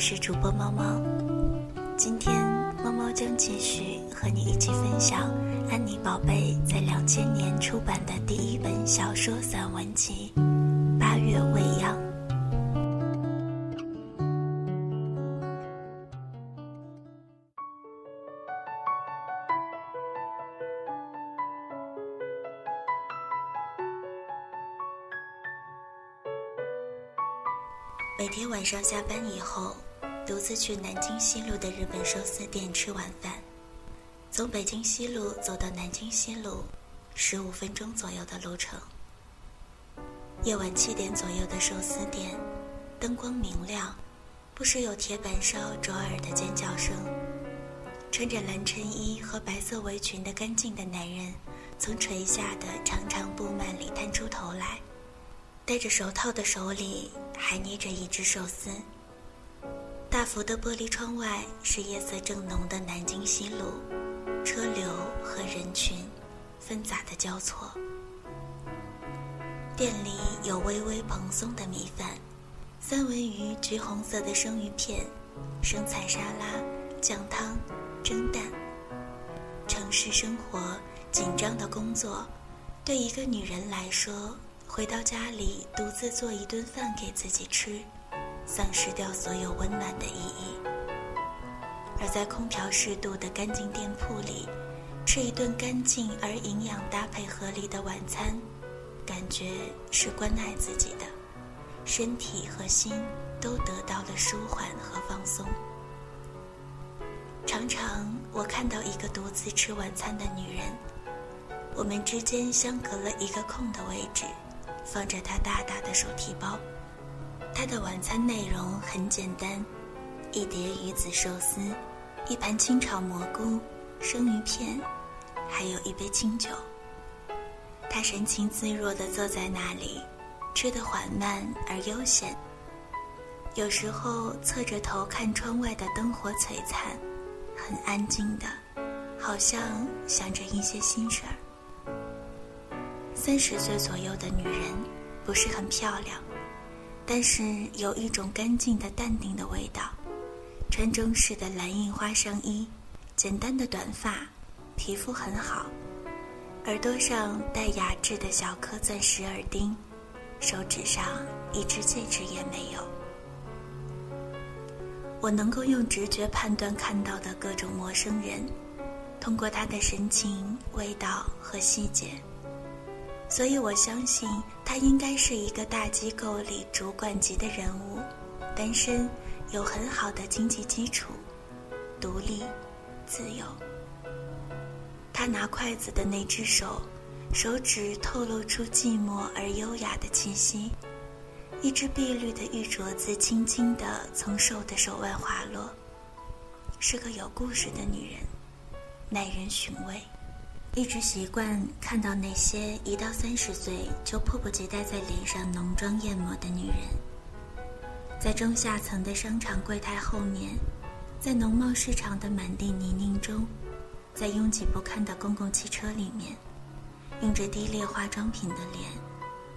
我是主播猫猫。今天猫猫将继续和你一起分享安妮宝贝在两千年出版的第一本小说散文集《八月未央》。每天晚上下班以后，独自去南京西路的日本寿司店吃晚饭。从北京西路走到南京西路，十五分钟左右的路程。夜晚七点左右的寿司店，灯光明亮，不时有铁板烧灼耳的尖叫声。穿着蓝衬衣和白色围裙的干净的男人，从垂下的长长布幔里探出头来。戴着手套的手里还捏着一只寿司。大幅的玻璃窗外是夜色正浓的南京西路，车流和人群纷杂的交错。店里有微微蓬松的米饭，三文鱼橘红色的生鱼片，生菜沙拉，酱汤，蒸蛋。城市生活紧张的工作，对一个女人来说。回到家里，独自做一顿饭给自己吃，丧失掉所有温暖的意义；而在空调适度的干净店铺里，吃一顿干净而营养搭配合理的晚餐，感觉是关爱自己的，身体和心都得到了舒缓和放松。常常我看到一个独自吃晚餐的女人，我们之间相隔了一个空的位置。放着她大大的手提包，他的晚餐内容很简单：一碟鱼子寿司，一盘清炒蘑菇，生鱼片，还有一杯清酒。他神情自若地坐在那里，吃得缓慢而悠闲。有时候侧着头看窗外的灯火璀璨，很安静的，好像想着一些心事儿。三十岁左右的女人，不是很漂亮，但是有一种干净的、淡定的味道。穿中式的蓝印花上衣，简单的短发，皮肤很好，耳朵上戴雅致的小颗钻石耳钉，手指上一只戒指也没有。我能够用直觉判断看到的各种陌生人，通过他的神情、味道和细节。所以我相信他应该是一个大机构里主管级的人物，单身，有很好的经济基础，独立，自由。他拿筷子的那只手，手指透露出寂寞而优雅的气息，一只碧绿的玉镯子轻轻地从瘦的手腕滑落，是个有故事的女人，耐人寻味。一直习惯看到那些一到三十岁就迫不及待在脸上浓妆艳抹的女人，在中下层的商场柜台后面，在农贸市场的满地泥泞中，在拥挤不堪的公共汽车里面，用着低劣化妆品的脸，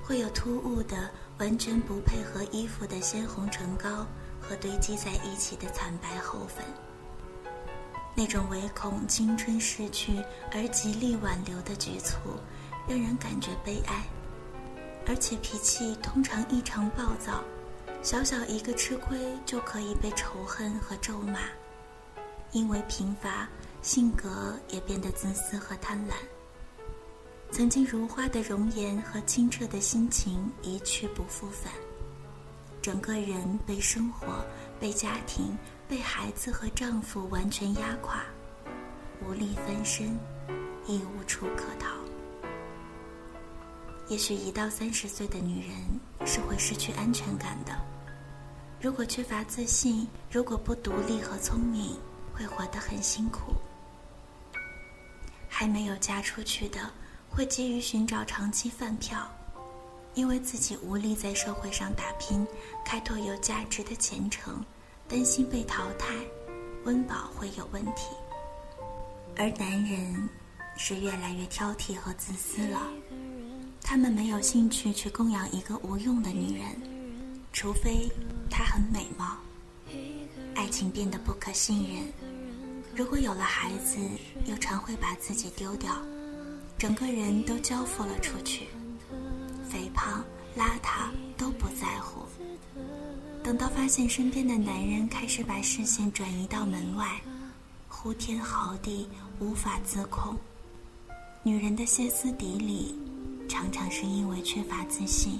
会有突兀的、完全不配合衣服的鲜红唇膏和堆积在一起的惨白厚粉。那种唯恐青春逝去而极力挽留的局促，让人感觉悲哀。而且脾气通常异常暴躁，小小一个吃亏就可以被仇恨和咒骂。因为贫乏，性格也变得自私和贪婪。曾经如花的容颜和清澈的心情一去不复返，整个人被生活、被家庭。被孩子和丈夫完全压垮，无力翻身，亦无处可逃。也许一到三十岁的女人是会失去安全感的。如果缺乏自信，如果不独立和聪明，会活得很辛苦。还没有嫁出去的，会急于寻找长期饭票，因为自己无力在社会上打拼，开拓有价值的前程。担心被淘汰，温饱会有问题，而男人是越来越挑剔和自私了。他们没有兴趣去供养一个无用的女人，除非她很美貌。爱情变得不可信任。如果有了孩子，又常会把自己丢掉，整个人都交付了出去，肥胖、邋遢都不在乎。等到发现身边的男人开始把视线转移到门外，呼天嚎地，无法自控。女人的歇斯底里，常常是因为缺乏自信，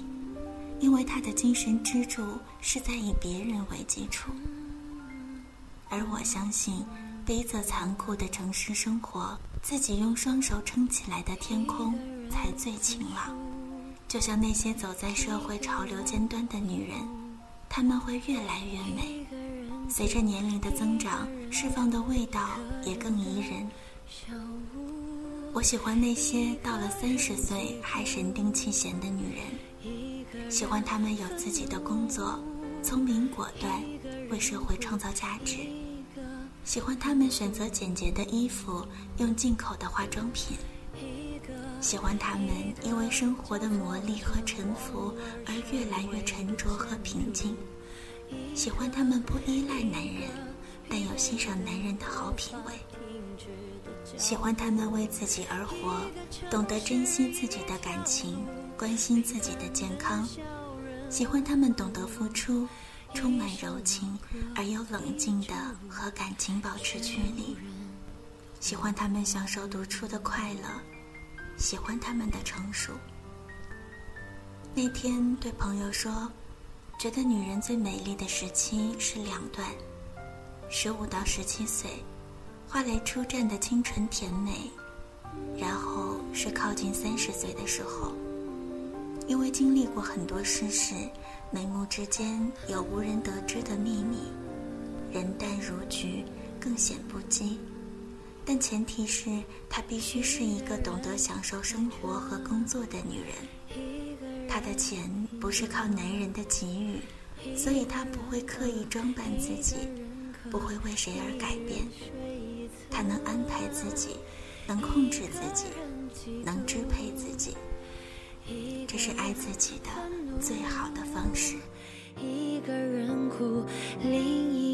因为她的精神支柱是在以别人为基础。而我相信，逼仄残酷的城市生活，自己用双手撑起来的天空才最晴朗。就像那些走在社会潮流尖端的女人，他们会越来越美，随着年龄的增长，释放的味道也更宜人。我喜欢那些到了三十岁还神定气闲的女人，喜欢她们有自己的工作，聪明果断，为社会创造价值；喜欢她们选择简洁的衣服，用进口的化妆品；喜欢他们因为生活的磨砺和沉浮而越来越沉着和平静；喜欢他们不依赖男人，但有欣赏男人的好品味。喜欢他们为自己而活，懂得珍惜自己的感情，关心自己的健康。喜欢他们懂得付出，充满柔情而又冷静的和感情保持距离。喜欢他们享受独处的快乐，喜欢他们的成熟。那天对朋友说，觉得女人最美丽的时期是两段，十五到十七岁。花蕾初绽的清纯甜美，然后是靠近三十岁的时候，因为经历过很多世事，眉目之间有无人得知的秘密，人淡如菊，更显不羁。但前提是她必须是一个懂得享受生活和工作的女人。她的钱不是靠男人的给予，所以她不会刻意装扮自己，不会为谁而改变。他能安排自己，能控制自己，能支配自己，这是爱自己的最好的方式。一个人哭，另一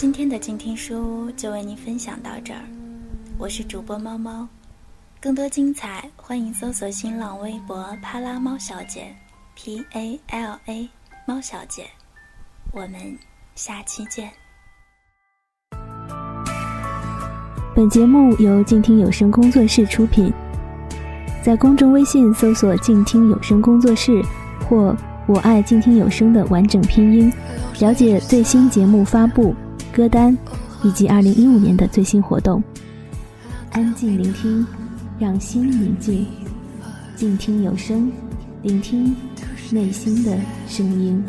今天的静听书屋就为您分享到这儿，我是主播猫猫，更多精彩欢迎搜索新浪微博“帕拉猫小姐 ”，P A L A 猫小姐，我们下期见。本节目由静听有声工作室出品，在公众微信搜索“静听有声工作室”或“我爱静听有声”的完整拼音，了解最新节目发布。歌单，以及二零一五年的最新活动。安静聆听，让心宁静，静听有声，聆听内心的声音。